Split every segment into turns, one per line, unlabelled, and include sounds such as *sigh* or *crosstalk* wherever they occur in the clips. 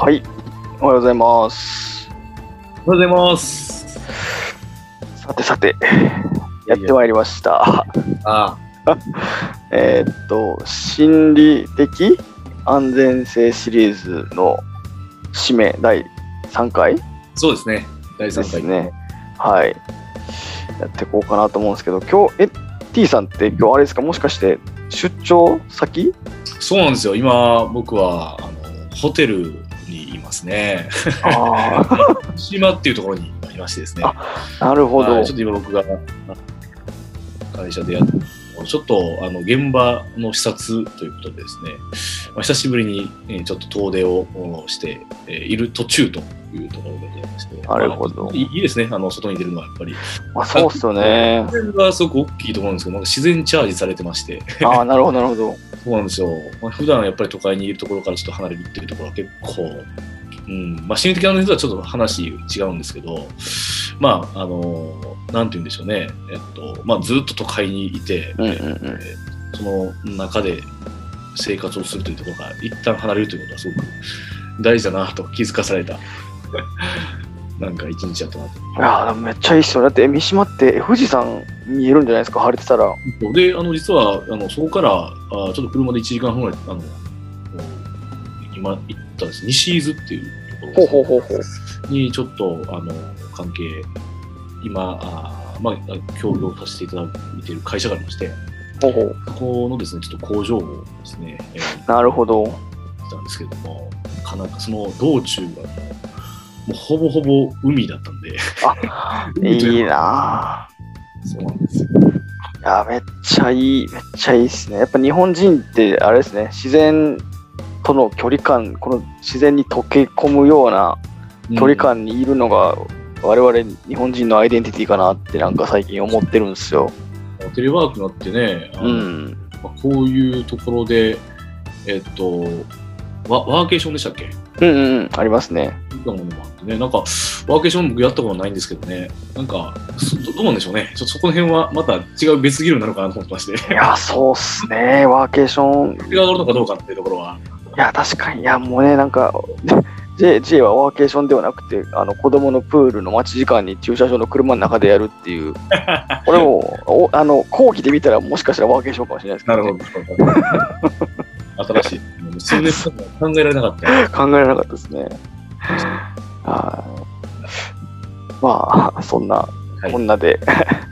はい、おはようございます。
おはようございます。
さてさて、やってまいりました。
あ *laughs*
えーっと、心理的安全性シリーズの締め第3回？で
そうですね。第3回。
すね。はい。やっていこうかなと思うんですけど、今日、え、T さんって今日あれですか、もしかして出張先？
そうなんですよ。今、僕はあのホテルにいますね。
あ
島っていうところにいましてですね。
あなるほど。
はいちょっと今僕が会社でやってちょっとあの現場の視察ということでですね、まあ、久しぶりに、えーちょっと遠出をおして、えーいる途中というところでございまして、
なるほど
まあいいですね、あの外に出るのはやっぱり。
まあ、そうっすよね。
自然がすごく大きいところなんですけど、なんか自然チャージされてまして、
ああ、なるほど、なるほど。*laughs*
そうなんですよ。まあ、普段やっぱり都会にいるところからちょっと離れるっていうところは結構、うん、まあ、心理的な人はちょっと話違うんですけど、まあ、あの、なんて言うんでしょうね。えっと、まあ、ずっと都会にいて、
うんうんうん
えーその中で生活をするというところから一旦離れるということはすごく大事だなと気づかされた、*laughs* なんか一日やったなと。
いやーめっちゃいいっすよ。だって三島って富士山見えるんじゃないですか、晴れてたら。
で、あの、実は、あの、そこから、あちょっと車で1時間半ぐらい、あの、今行ったんです、西伊豆っていうところ。に、ちょっと、あの、関係、今、あまあ、協業させていただいている会社がありまして、
ほうほう。
そこのですね、ちょっと工場をですね、えー
なるほど。
たんですけれども、かなかその道中がもう、ほぼほぼ海だったんで、*laughs*
いいな
そうなんですよ。
ぁ。いや、めっちゃいい、めっちゃいいっすね。やっぱ日本人って、あれですね、自然との距離感、この自然に溶け込むような距離感にいるのが、我々日本人のアイデンティティかなってなんか最近思ってるんですよ。
うんテレワークになってね、
うん。
まあこういうところで、えっと、ワワーケーションでしたっけ？
うんうんうん、ありますね。
見たものもあってね、なんか、ワーケーション僕やったことないんですけどね、なんか、そどどうなんでしょうね、ちょそこの辺はまた違う別議論なのかなと思ってまして、
いや、そうっすね。ワーケーション。
が上がるのかどうかっていうところは、
いや、確かに。いや、もうね、なんか、J, J はワーケーションではなくて、あの子供のプールの待ち時間に駐車場の車の中でやるっていう、*laughs* これもおあの後期で見たらもしかしたらワーケーションかもしれないですけど、
なるほど。新しい。数年前考えられなかった。*laughs*
考えられなかったですね。はい。まあ、そんな、
はい
こんなで、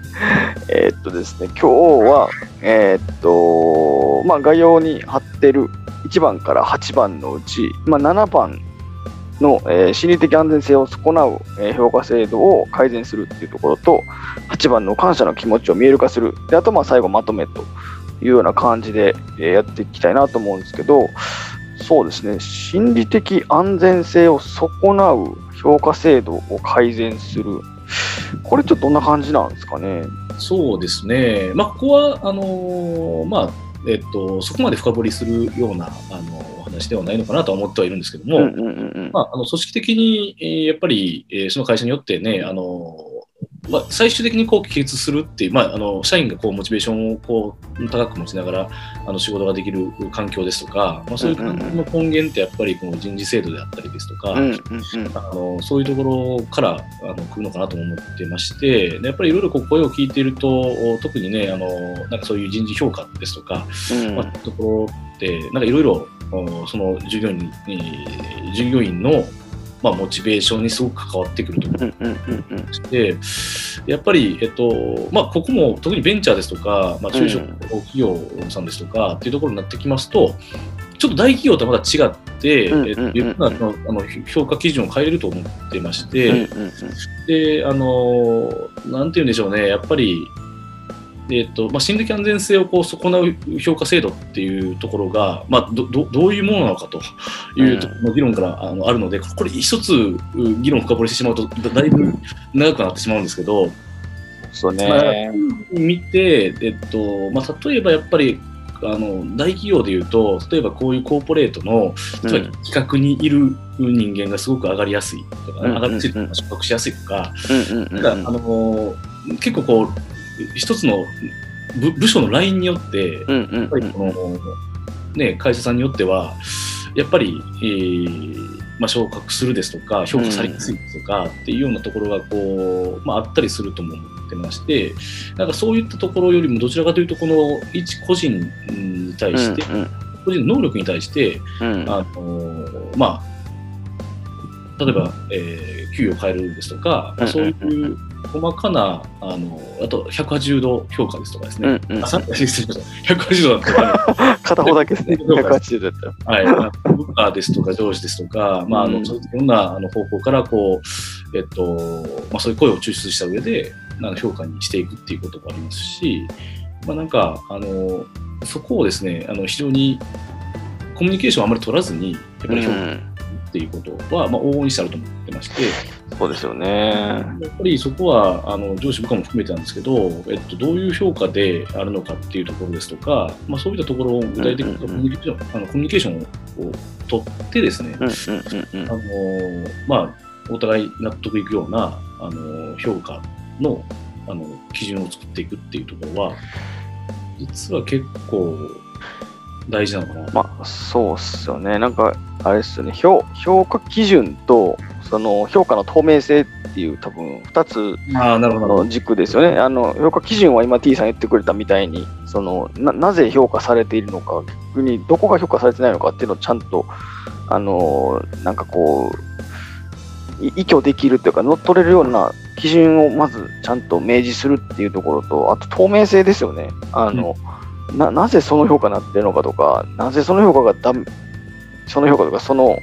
*laughs* えーっとですね、今日は、えーっと、まあ、概要に貼ってる1番から8番のうち、まあ、7番の、えー心理的安全性を損なう、えー評価制度を改善するっていうところと、8番の感謝の気持ちを見える化する。で、あと、まあ、最後まとめというような感じで、えやっていきたいなと思うんですけど、そうですね、心理的安全性を損なう評価制度を改善する。これちょっとどんな感じなんですかね。
そうですね。まあ、ここは、あのーまあ、えっと、そこまで深掘りするような、あのお話ではないのかなとは思ってはいるんですけども。まあ、あの組織的に、えーやっぱり、えーその会社によってね、あのまあ、最終的にこう帰結するっていう、まあ、あの社員がこうモチベーションをこう高く持ちながらあの仕事ができる環境ですとか、まあ、そういう環境の根源ってやっぱりこの人事制度であったりですとか、
うんうんうん。
あのそういうところからあの来るのかなと思ってまして、でやっぱりいろいろこう声を聞いていると、特にね、あのなんかそういう人事評価ですとか、
うん。
まあ、ところって、なんかいろいろ、おその従業員に、えー従業員の、まあ、モチベーションにすごく関わってくると思
う。んうんうんうん。
って、やっぱり、えっと、まあ、ここも特にベンチャーですとか、まあ、中小企業さんですとかっていうところになってきますと、ちょっと大企業とはまた違って、
うんうんうん。
えっといろんなあのあの評価基準を変えれると思ってまして、
うんうんうん。
で、あの、なんて言うんでしょうね、やっぱり、えっとまあ、心理的安全性をこう損なう評価制度っていうところが、まあ、どどどういうものなのかというところの議論からあのあるので、これ一つう議論を深掘りしてしまうとだだいぶ長くなってしまうんですけど、
そうね。
見て、えっとまあ、例えばやっぱりあの大企業でいうと例えばこういうコーポレートの例えば企画にいる人間がすごく上がりやすいとか、
うん
上がりやすいとか昇格しやすいとか、結構こう一つの部部署のラインによって、やっ
うんうん。
ぱりこの、ね、会社さんによってはやっぱり、えーまあ、昇格するですとか、評価されやすいですとか、っていうようなところがこう、まあ、あったりするとも思ってまして、なんかそういったところよりも、どちらかというと、この一個人に対して、
うん
個人の能力に対して、
うん。うん
あのまあ、例えば、えー給与を変えるですとか、まあそういう細かな、あのあと180度評価ですとかですね。
うんうん
あ、さ失礼しました180度だったら、*laughs*
片方だけですね。
了解
180度だったら。
はい、まあ部下ですとか上司ですとか、まあ、あの
うん
そういろんなあの方向からこう、えっとまあ、そういう声を抽出した上であの評価にしていくっていうこともありますし、まあ、なんかあのそこをですねあの非常にコミュニケーションをあまり取らずにやっぱり評価
うん
っていうことは、まあ、往々にしてあると思ってまして、
そうですよね。
やっぱりそこはあの上司部下も含めてなんですけど、えっと、どういう評価であるのかっていうところですとか、まあ、そういったところを具体的にコミュニケーションを取ってですね、まあ、お互い納得いくようなあの評価のあの基準を作っていくっていうところは、実は結構大事なのかな。
まあ、そうっすよね。なんか、あれですよね。評評価基準と、その評価の透明性っていう多分2つの軸ですよね。あの評価基準は今 T さん言ってくれたみたいに、そのななぜ評価されているのか、逆にどこが評価されてないのかっていうのをちゃんと、あのなんかこう、い依拠できるっていうか、乗っ取れるような基準をまずちゃんと明示するっていうところと、あと透明性ですよね。あの、ななぜその評価になってるのかとか、なぜその評価がダメ、その評価とか、その、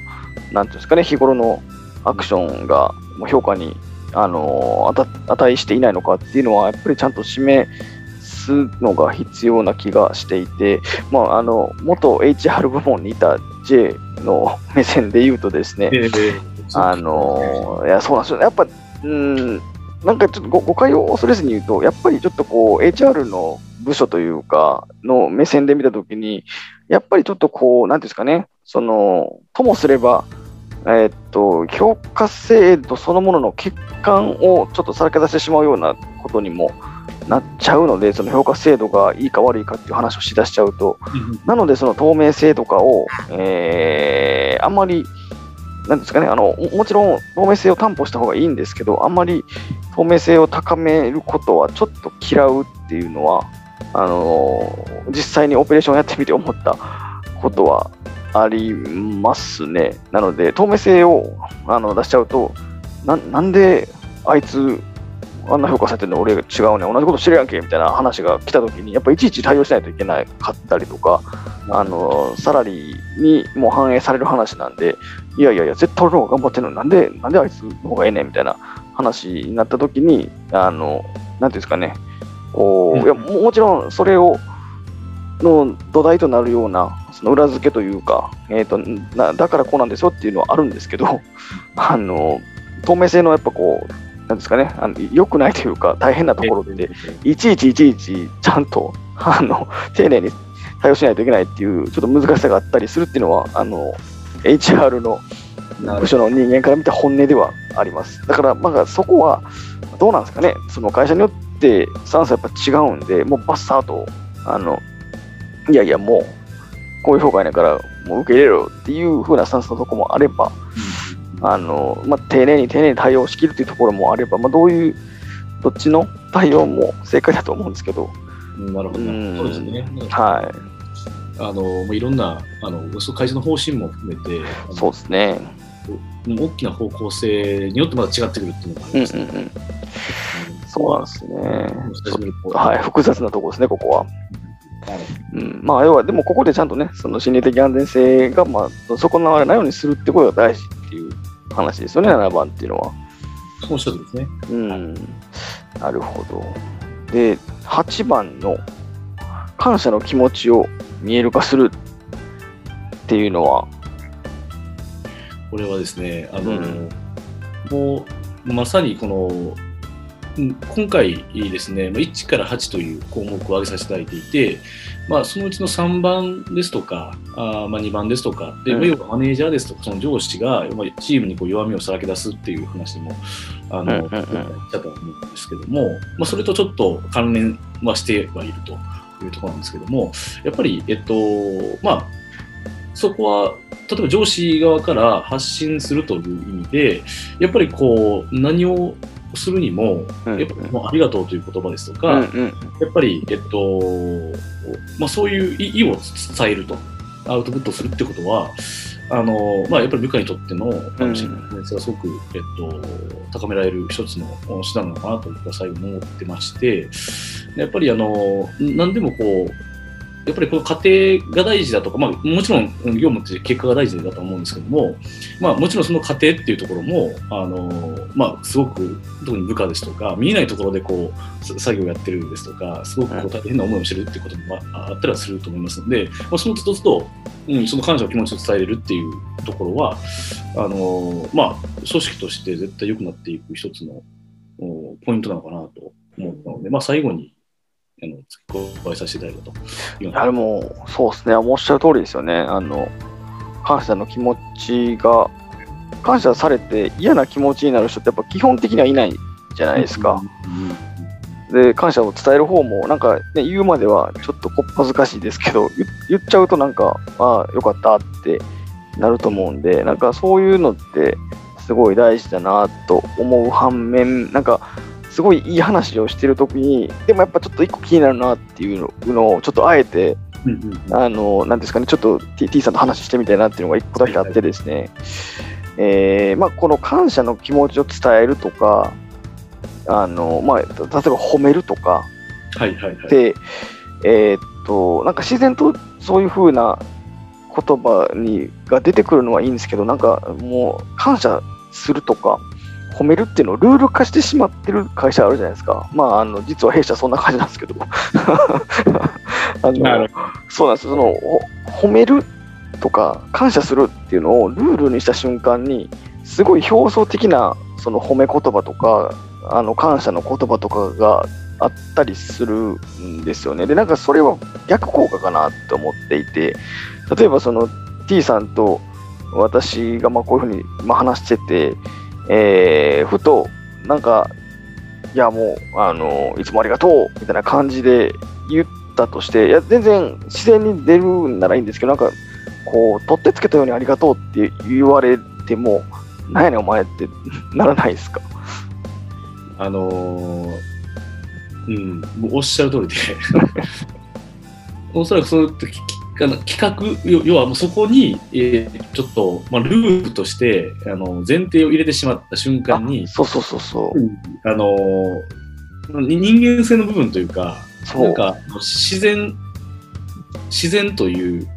なんていうんですかね、日頃のアクションがもう評価にあの値値していないのかっていうのは、やっぱりちゃんと示すのが必要な気がしていて、まあ、あの元 HR 部門にいた J の目線で言うとですね、あのいや、そうなんですよね。やっぱ、うん、なんかちょっと誤誤解を恐れずに言うと、やっぱりちょっとこう、HR の部署というか、の目線で見たときに、やっぱりちょっとこう、なんですかね、その、ともすれば、えーっと、評価制度そのものの欠陥をちょっとさらけ出してしまうようなことにもなっちゃうので、その評価制度がいいか悪いかっていう話をしだしちゃうと、なので、その透明性とかを、えーあんまり、なんですかねあの、ももちろん透明性を担保した方がいいんですけど、あんまり透明性を高めることはちょっと嫌うっていうのは、あの実際にオペレーションをやってみて思ったことはありますね。なので、透明性をあの出しちゃうと、ななんであいつ、あんな評価されてるの？俺違うね、同じことしてるやんけみたいな話が来たときに、やっぱいちいち対応しないといけないかったりとか、あのサラリーにも反映される話なんで、いやいやいや、絶対俺の方が頑張ってるのになんで、なんであいつの方がええねん？みたいな話になったときに、あの、なんていうんですかね、こう、
うん。
いやももちろんそれを、の土台となるような、その裏付けというか、えーとな、だからこうなんですよっていうのはあるんですけど、*laughs* あの、透明性のやっぱこう、なんですかね、あの良くないというか、大変なところって、いちいちいちいちちゃんとあの丁寧に対応しないといけないっていうちょっと難しさがあったりするっていうのはあの HR の部署の人間から見た本音ではあります。だから、まあ、そこはどうなんですかね、その会社によってスタンスはやっぱ違うんで、もうバッサーと、あのいやいや、もうこういう評価やねんから、もう受け入れろよっていう風なスタンスのとこもあれば、あのまあ、丁寧に丁寧に対応しきるというところもあれば、まあ、どういう、どっちの対応も正解だと思うんですけど、
うんなるほど。
うん
そうですね。
は
あのもういろんなあの会社の方針も含めて、
そうですね。
大きな方向性によってまた違ってくるっていうのがありますね。
うん、そうなんですね。はい、複雑なところですね、ここは。
はい
うん、まあ、要は、でもここでちゃんとね、その心理的安全性が、まあ、損なわれないようにするってことが大事っていう話ですよね、7番っていうのは。
そうしゃるんですね。
うん、なるほど。で、8番の感謝の気持ちを見える化するっていうのは、
これはですね、あの、
うん
もうまさにこの、うん今回ですね、まあ1から8という項目を挙げさせていただいていて、まあ、そのうちの3番ですとか、あーまあ、2番ですとか、で
うん。
まあ要はマネージャーですとか、その上司がまあチームにこう弱みをさらけ出すっていう話も、あの、
うんうんうん。
言ったと思うんですけども、まあ、それとちょっと関連はしてはいるというところなんですけども、やっぱり、えっと、まあ、そこは、例えば上司側から発信するという意味で、やっぱりこう、何をするにも、
うん。
やっぱもうありがとうという言葉ですとか、
うんうん
やっぱり、えっと、まあ、そういう意意を伝えると、アウトプットするってことは、あのまあ、やっぱり部下にとっての信頼性がすごく、えっと、高められる一つの手段なのかなと僕は最後に思ってまして、やっぱりあの何でもこう、やっぱりこの家庭が大事だとか、まあ、もちろんうん業務って結果が大事だと思うんですけども、まあ、もちろんその家庭っていうところも、あのまあ、すごく特に部下ですとか見えないところでこうさ作業をやってるですとかすごくこう大変な思いをしてるっていうこともああったりはすると思いますので、まあ、そのつどつど、うん、その感謝の気持ちを伝えれるっていうところはあの、まあ、組織として絶対良くなっていく一つのおポイントなのかなと思ったので、まあ、最後にあの付け加えさせていただいたと。いうような
いやでもそうですね。おっしゃる通りですよね。あの感謝の気持ちが感謝されて嫌な気持ちになる人ってやっぱ基本的にはいないじゃないですか、で感謝を伝える方もなんか、ね、言うまではちょっとこっぱずかしいですけど言言っちゃうとなんかああよかったってなると思うんでなんかそういうのってすごい大事だなと思う反面なんかすごいいい話をしてる時にでもやっぱちょっと一個気になるなっていうのをちょっとあえて
うんうんうん。
あの、なんですかね、ちょっと T, T さんと話してみたいなっていうのが一個だけあってですね、えーまあ、この感謝の気持ちを伝えるとか、あの、まあ、例えば褒めるとか。
はいはいはい。
で、えーっと、なんか自然とそういう風な言葉にが出てくるのはいいんですけど、なんかもう感謝するとか、褒めるっていうのをルール化してしまってる会社あるじゃないですか。まあ、あの実は弊社そんな感じなんですけど。*laughs* あのそうなんですそのほ褒めるとか感謝するっていうのをルールにした瞬間にすごい表層的なその褒め言葉とかあの感謝の言葉とかがあったりするんですよね。でなんかそれは逆効果かなって思っていて例えばその T さんと私がまあこういうふうにまあ話してて、えーふとなんかいやもうあのいつもありがとうみたいな感じで言ったとしていや全然自然に出るんならいいんですけどなんかこう取ってつけたようにありがとうって言われてもなんやねんお前ってならないですか？
あのーうん、もうおっしゃる通りで、*laughs* おそらくそのききあの企画、要要はもうそこに、えーちょっと、まあ、ルールとしてあの前提を入れてしまった瞬間に
あ、そうそうそうそう。
あの人間性の部分というか、
そう。
なんか自然、自然という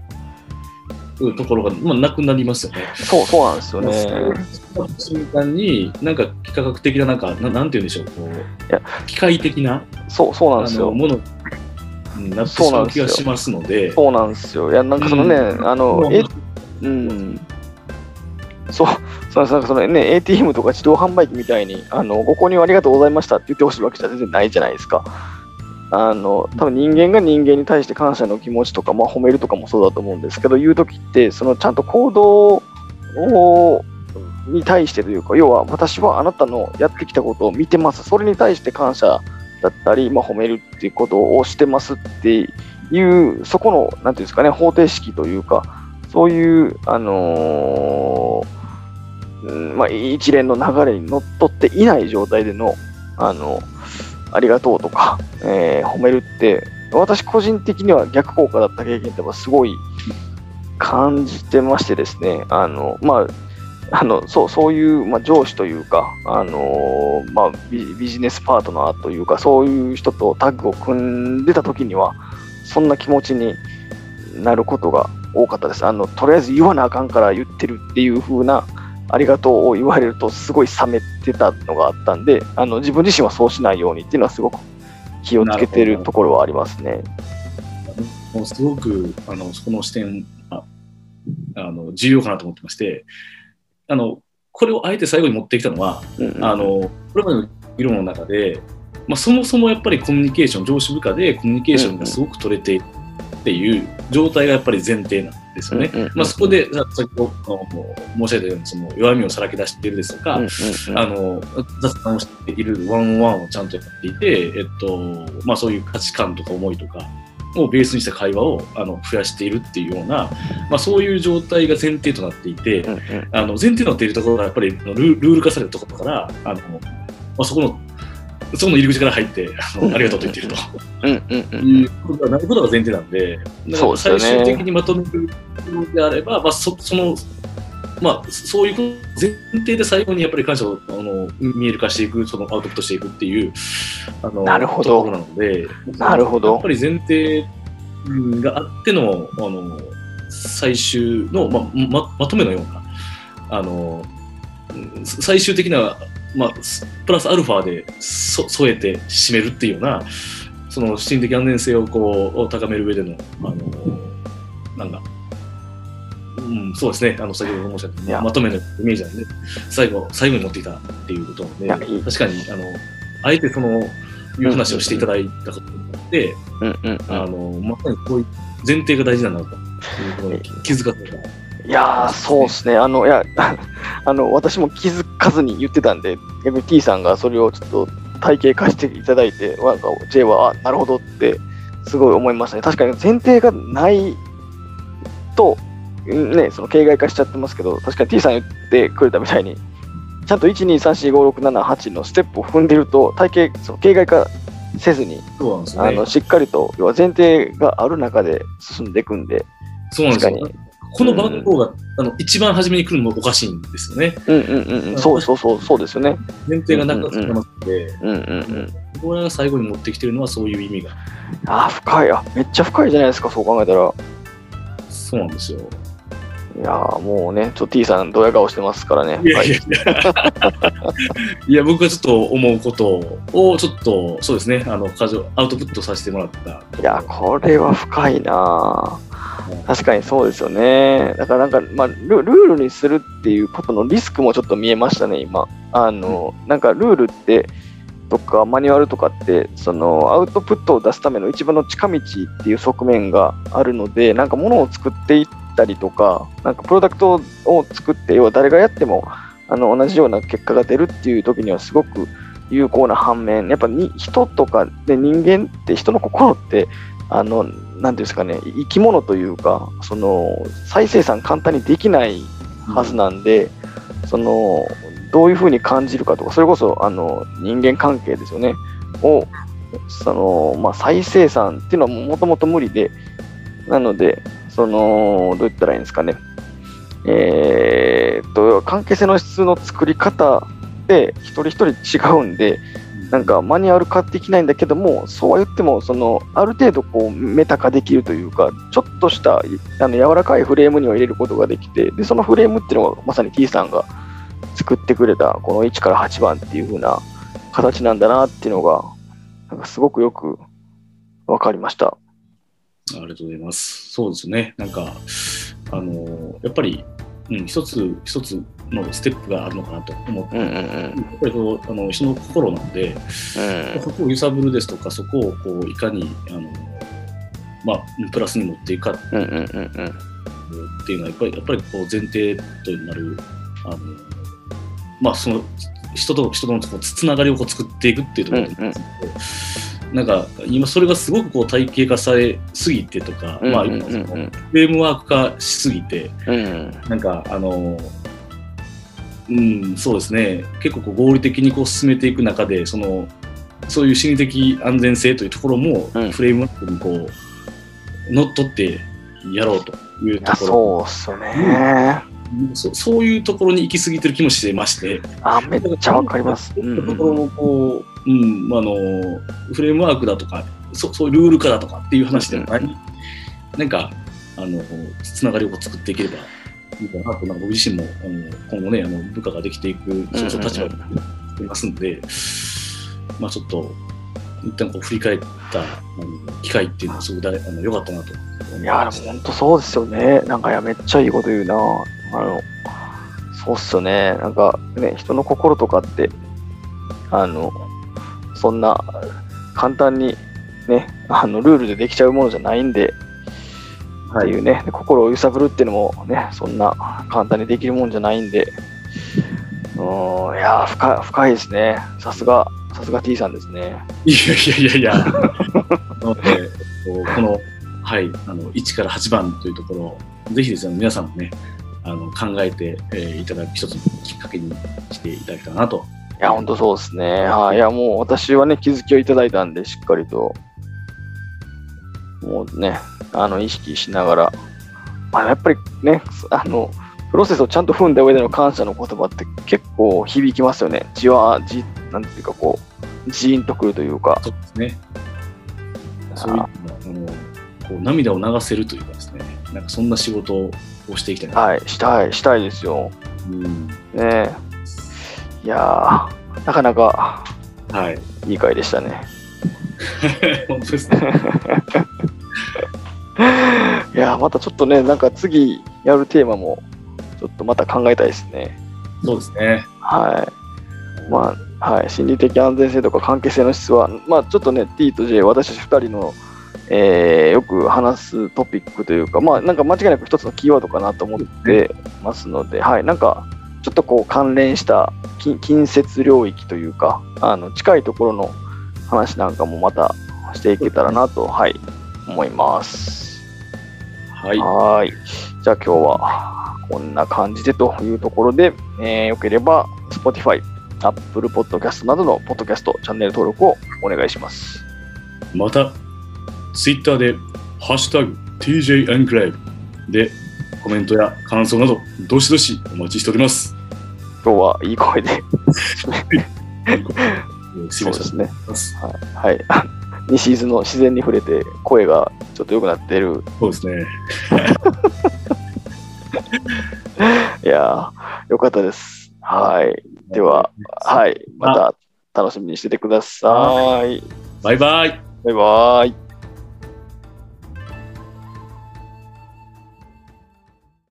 ところが、まあ、なくなりますよね。
そうそうなんですよね。
瞬間に、なんか幾何学的な、なんか、ななんて言うんでしょう、こう
や。
機械的な
そうそうなんですよ。
ものになってしまう気がしますので、
そうなんですよ。いやなんかそのね、
うん。
あの
まあ
えうん。そうそうなんかそのね ATM とか自動販売機みたいにあのご購入ありがとうございましたって言ってほしいわけじゃ全然ないじゃないですか。あの多分人間が人間に対して感謝の気持ちとか、まあ、褒めるとかもそうだと思うんですけど言う時ってそのちゃんと行動をに対してというか要は私はあなたのやってきたことを見てます。それに対して感謝だったり、まあ、褒めるっていうことをしてますっていうそこのなんていうんですかね方程式というかそういう、あのーうんまあ、一連の流れにのっとっていない状態での、あのありがとうとか、えー褒めるって、私個人的には逆効果だった経験ってすごい感じてましてですね、あの、まあ、あのそうそういう、まあ、上司というか、あのーまあビ、ビジネスパートナーというか、そういう人とタッグを組んでた時には、そんな気持ちになることが多かったです。あのとりあえず言わなあかんから言ってるっていう風なありがとうを言われるとすごい冷めてたのがあったんで、あの自分自身はそうしないようにっていうのはすごく気をつけてるところはありますね。
もうすごくあのそこの視点ああの重要かなと思ってましてあのこれをあえて最後に持ってきたのは
うんうん
あのこれまでの議論の中で、まあ、そもそもやっぱりコミュニケーション上司部下でコミュニケーションがすごく取れているっていう状態がやっぱり前提なんですよね。
うんうんうん
まあ、そこでさ先ほど申し上げたようにその弱みをさらけ出しているですとか、
うんうんうん。
あの雑談をしているワンオンワンをちゃんとやっていて、えっとまあ、そういう価値観とか思いとかをベースにした会話をあの増やしているっていうような、まあ、そういう状態が前提となっていて、
うんうん。
あの前提となっているところがやっぱりルルール化されるところからあの、まあ、そこのそこの入り口から入ってあのありがとうと言っていると。いうことがないことが前提なんで、最終的にまとめるのであれば、まあ、そその、まあ、そういう前提で最後にやっぱり感謝をあの見える化していく、そのアウトプットしていくっていう、あの
なるほど。
ところなので、
なるほど。
やっぱり前提があっての、あの最終の、まままとめのような、あの最終的な、まあ、プラスアルファでそ添えて締めるっていうような、その心的安全性をこう高める上での、あのなんか、うん、そうですね、あの先ほど申し上げたまとめのイメージなんで、最後、最後に持っていたっていうことで、
いい
確かに、あの、あえてその、いう話をしていただいたことによって、
うんうんうん
あの、まさにこういう前提が大事なんだということに気づかせた。
いやー、そうですね。あの、いや、*laughs* あの、私も気づかずに言ってたんで、逆に T さんがそれをちょっと体系化していただいて、なんか J は、あ、なるほどって、すごい思いましたね。確かに前提がないと、うんね、その形骸化しちゃってますけど、確かに T さん言ってくれたみたいに、ちゃんと1、2、3、4、5、6、7、8のステップを踏んでると、体系、その形骸化せずに、
ね
あの。しっかりと、要は前提がある中で進んでいくんで、
そうなんですよ
確か。
この番号が、あの一番初めに来るのもおかしいんですよね。
うんうんうんうん、そうそうそう、そうですよね。
前提がなくなってますので、
うんうんうん。
これが最後に持ってきてるのはそういう意味が。
あー、深い。あ、めっちゃ深いじゃないですか、そう考えたら。
そうなんですよ。
いやーもうね、ちょっと T さん、ドヤ顔してますからね。
いや
はい
いやいや。*laughs* いや、僕がちょっと思うことを、ちょっと、そうですね、あの、過剰アウトプットさせてもらった。
いや、これは深いな確かにそうですよね。だからなんか、まあル、ルールにするっていうことのリスクもちょっと見えましたね、今。あの、なんかルールって、とかマニュアルとかって、そのアウトプットを出すための一番の近道っていう側面があるので、なんか物を作っていったりとか、なんかプロダクトを作って、要は誰がやってもあの同じような結果が出るっていう時にはすごく有効な反面、やっぱに人とかで人間って人の心って、あの、なんていうんですかね、生き物というか、その再生産簡単にできないはずなんで、そのどういうふうに感じるかとか、それこそあの人間関係ですよね、をその、まあ、再生産っていうのはもともと無理で、なので、そのどう言ったらいいんですかね、えーっと、関係性の質の作り方で一人一人違うんで、なんかマニュアル化できないんだけども、そうは言っても、そのある程度こうメタ化できるというか、ちょっとしたあの柔らかいフレームには入れることができて、でそのフレームっていうのがまさに T さんが作ってくれたこの1から8番っていう風な形なんだなっていうのが、なんかすごくよく分かりました。
ありがとうございます。そうですね。なんか、あの、やっぱり、うん、一つ一つのステップがあるのかなと思って、
うんうんうん。
やっぱりこうあの人の心なので、
うん
そこを揺さぶるですとか、そこをこういかにあの、まあ、プラスに持っていくか
うんうんうんうん。
っていうのは、やっぱりやっぱりこう前提となる、あのまあ、その人と人とのつながりをこう作っていくっていうところ
うんうん
なんか今それがすごくこう体系化されすぎてとか、まあ、フレームワーク化しすぎて、
うん。
なんかあの、うん、そうですね、結構こう合理的にこう進めていく中で、そのそういう心理的安全性というところも、
うん。
フレームワークにこう乗っ取ってやろうというところ。
そうっすよね。
そそういうところに行き過ぎてる気もしてまして、
あ、めっちゃわかります。
ところもこう、うん、あの、フレームワークだとか、そそういうルール化だとかっていう話ではない、なんか、あの、つながりを作っていければいいかなと、なんか僕自身も、あの今後ね、あの部下ができていく、そうそう立場にいますんで、まあちょっと、一旦こう振り返った機会っていうのはすごく大あの良かったなと思
いや、でも本当そうですよね。なんか、いや、めっちゃいいこと言うな。あの、そうっすよね。なんか、ね、人の心とかって、あの、そんな簡単に、ね、あの、ルールでできちゃうものじゃないんで、っていうね、心を揺さぶるっていうのもね、そんな簡単にできるもんじゃないんで、うーん、いやー深い、深いですね。さすが、さすが T さんですね。
いやいやいやいや、*laughs* なので、この、はい、あの1から8番というところを、ぜひですね、皆さんもね、あの考えて、えーいただく一つのきっかけにしていただけたらなと。
いや、本当そうですね。はい。いや、もう私はね、気づきをいただいたんで、しっかりと、もうね、あの、意識しながら、まあ、やっぱりね、あの、プロセスをちゃんと踏んだ上での感謝の言葉って結構響きますよね。じわ、じ、なんていうかこう、ジーンとくるというか。
そうですね。そういうのあのこう涙を流せるというかですね、なんかそんな仕事をしていきたいな。
はい、したい、したいですよ。
うん
ねいやー、なかなか
はい。
いい回でしたね。*laughs*
本当ですね。*laughs*
いやー、またちょっとね、なんか次やるテーマも、ちょっとまた考えたいですね。
そうですね。
はい。まあ、はい。心理的安全性とか関係性の質は、まあ、ちょっとね、T と J、私たち2人の、えーよく話すトピックというか、まあ、なんか間違いなく一つのキーワードかなと思ってますので、はい。なんか、ちょっとこう関連した近近接領域というか、あの近いところの話なんかもまたしていけたらなと、はい、思います。
はい。
はーい。じゃあ今日はこんな感じでというところで、えーよければ Spotify、Apple Podcast などのポッドキャストチャンネル登録をお願いします。
また、ツイッターで、ハッシュタグ TJ エンクレイブでコメントや感想など、どしどしお待ちしております。
今日はいい声で、そうですね。はい。西伊豆の自然に触れて声がちょっと良くなってる。
そうですね。*laughs*
いやー、よかったです。はい。では、はい。また楽しみにしててください。
バイバイ。
バイバイ。